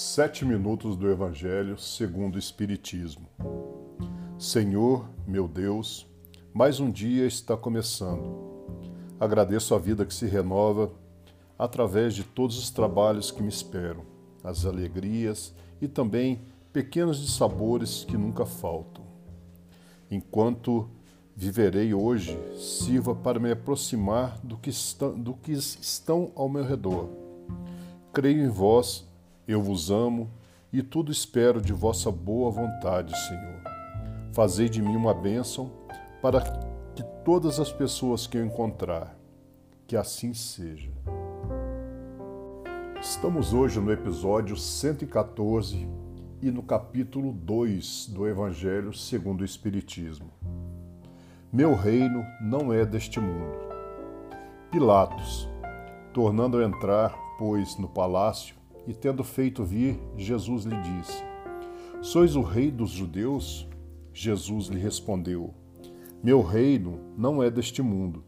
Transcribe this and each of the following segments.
Sete minutos do Evangelho segundo o Espiritismo. Senhor, meu Deus, mais um dia está começando. Agradeço a vida que se renova através de todos os trabalhos que me esperam, as alegrias e também pequenos dissabores que nunca faltam. Enquanto viverei hoje, sirva para me aproximar do que, está, do que estão ao meu redor. Creio em vós eu vos amo e tudo espero de vossa boa vontade, Senhor. Fazei de mim uma bênção para que todas as pessoas que eu encontrar, que assim seja. Estamos hoje no episódio 114 e no capítulo 2 do Evangelho segundo o Espiritismo. Meu reino não é deste mundo. Pilatos, tornando a entrar, pois, no palácio, e tendo feito vir, Jesus lhe disse: Sois o rei dos judeus? Jesus lhe respondeu: Meu reino não é deste mundo.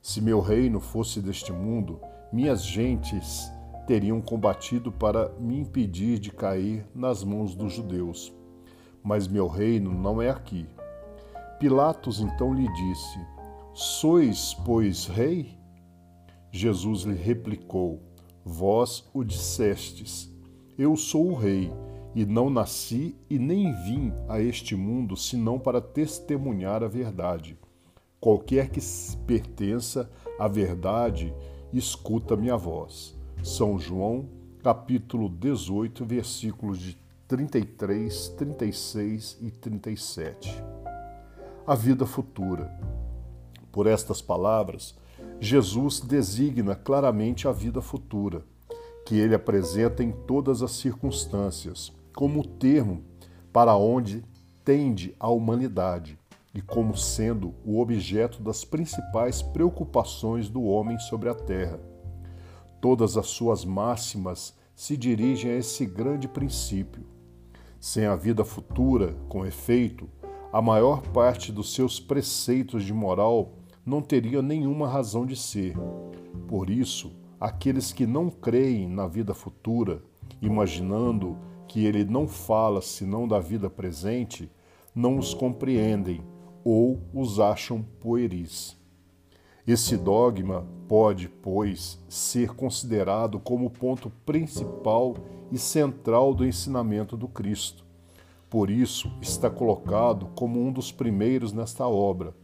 Se meu reino fosse deste mundo, minhas gentes teriam combatido para me impedir de cair nas mãos dos judeus. Mas meu reino não é aqui. Pilatos então lhe disse: Sois, pois, rei? Jesus lhe replicou: Vós o dissestes: Eu sou o Rei, e não nasci e nem vim a este mundo senão para testemunhar a verdade. Qualquer que pertença à verdade, escuta minha voz. São João, capítulo 18, versículos de 33, 36 e 37. A vida futura. Por estas palavras, Jesus designa claramente a vida futura, que ele apresenta em todas as circunstâncias, como o termo para onde tende a humanidade e como sendo o objeto das principais preocupações do homem sobre a terra. Todas as suas máximas se dirigem a esse grande princípio. Sem a vida futura, com efeito, a maior parte dos seus preceitos de moral não teria nenhuma razão de ser. Por isso, aqueles que não creem na vida futura, imaginando que ele não fala senão da vida presente, não os compreendem ou os acham pueris. Esse dogma pode, pois, ser considerado como o ponto principal e central do ensinamento do Cristo. Por isso, está colocado como um dos primeiros nesta obra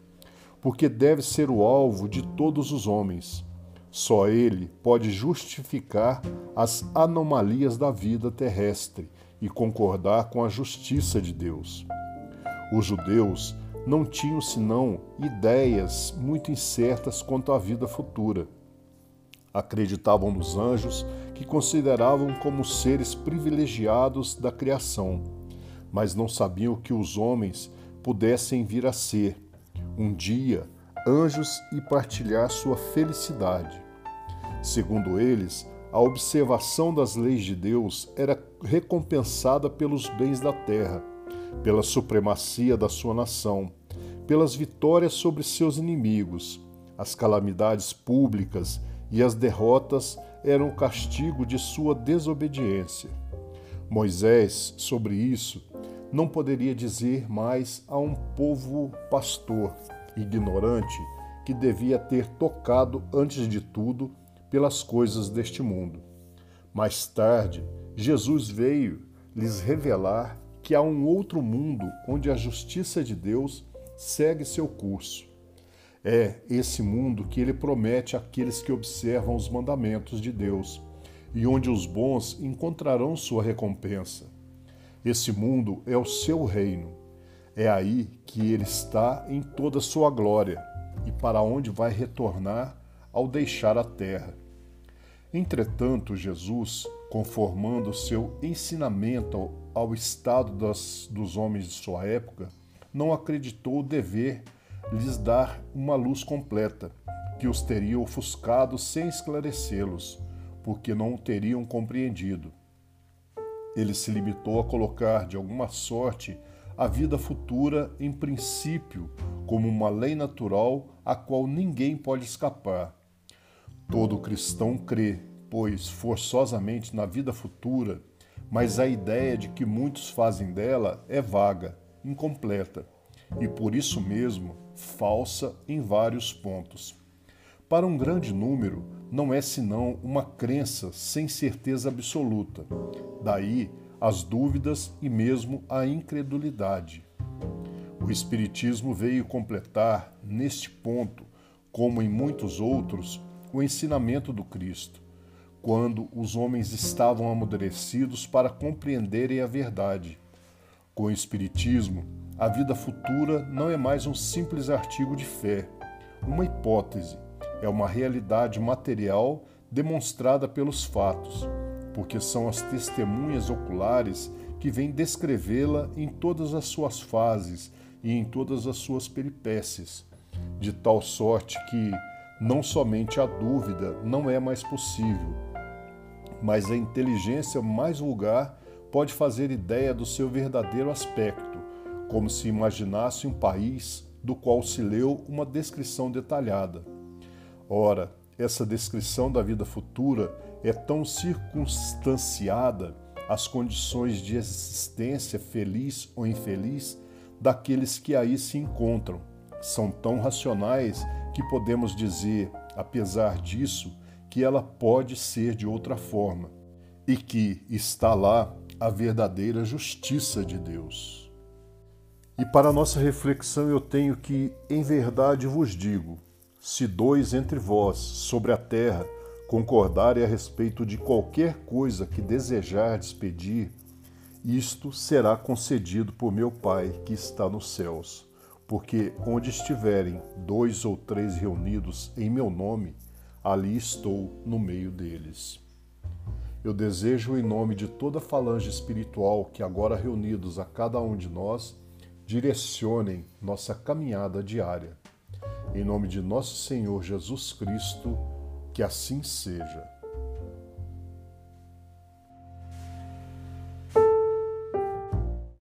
porque deve ser o alvo de todos os homens. Só ele pode justificar as anomalias da vida terrestre e concordar com a justiça de Deus. Os judeus não tinham senão ideias muito incertas quanto à vida futura. Acreditavam nos anjos, que consideravam como seres privilegiados da criação, mas não sabiam que os homens pudessem vir a ser um dia anjos e partilhar sua felicidade. Segundo eles, a observação das leis de Deus era recompensada pelos bens da terra, pela supremacia da sua nação, pelas vitórias sobre seus inimigos. As calamidades públicas e as derrotas eram o castigo de sua desobediência. Moisés, sobre isso, não poderia dizer mais a um povo pastor, ignorante, que devia ter tocado antes de tudo pelas coisas deste mundo. Mais tarde, Jesus veio lhes revelar que há um outro mundo onde a justiça de Deus segue seu curso. É esse mundo que ele promete àqueles que observam os mandamentos de Deus e onde os bons encontrarão sua recompensa. Esse mundo é o seu reino. É aí que ele está em toda a sua glória e para onde vai retornar ao deixar a terra. Entretanto, Jesus, conformando seu ensinamento ao estado das, dos homens de sua época, não acreditou dever lhes dar uma luz completa, que os teria ofuscado sem esclarecê-los, porque não o teriam compreendido. Ele se limitou a colocar, de alguma sorte, a vida futura em princípio como uma lei natural a qual ninguém pode escapar. Todo cristão crê, pois, forçosamente na vida futura, mas a ideia de que muitos fazem dela é vaga, incompleta e por isso mesmo falsa em vários pontos. Para um grande número, não é senão uma crença sem certeza absoluta. Daí as dúvidas e mesmo a incredulidade. O Espiritismo veio completar, neste ponto, como em muitos outros, o ensinamento do Cristo, quando os homens estavam amadurecidos para compreenderem a verdade. Com o Espiritismo, a vida futura não é mais um simples artigo de fé, uma hipótese, é uma realidade material demonstrada pelos fatos, porque são as testemunhas oculares que vêm descrevê-la em todas as suas fases e em todas as suas peripécias, de tal sorte que não somente a dúvida não é mais possível, mas a inteligência mais vulgar pode fazer ideia do seu verdadeiro aspecto, como se imaginasse um país do qual se leu uma descrição detalhada. Ora, essa descrição da vida futura é tão circunstanciada às condições de existência feliz ou infeliz daqueles que aí se encontram. São tão racionais que podemos dizer, apesar disso, que ela pode ser de outra forma e que está lá a verdadeira justiça de Deus. E para nossa reflexão eu tenho que, em verdade vos digo, se dois entre vós sobre a terra concordarem a respeito de qualquer coisa que desejardes pedir, isto será concedido por meu Pai que está nos céus. Porque onde estiverem dois ou três reunidos em meu nome, ali estou no meio deles. Eu desejo, em nome de toda a falange espiritual que agora reunidos a cada um de nós, direcionem nossa caminhada diária. Em nome de nosso Senhor Jesus Cristo, que assim seja.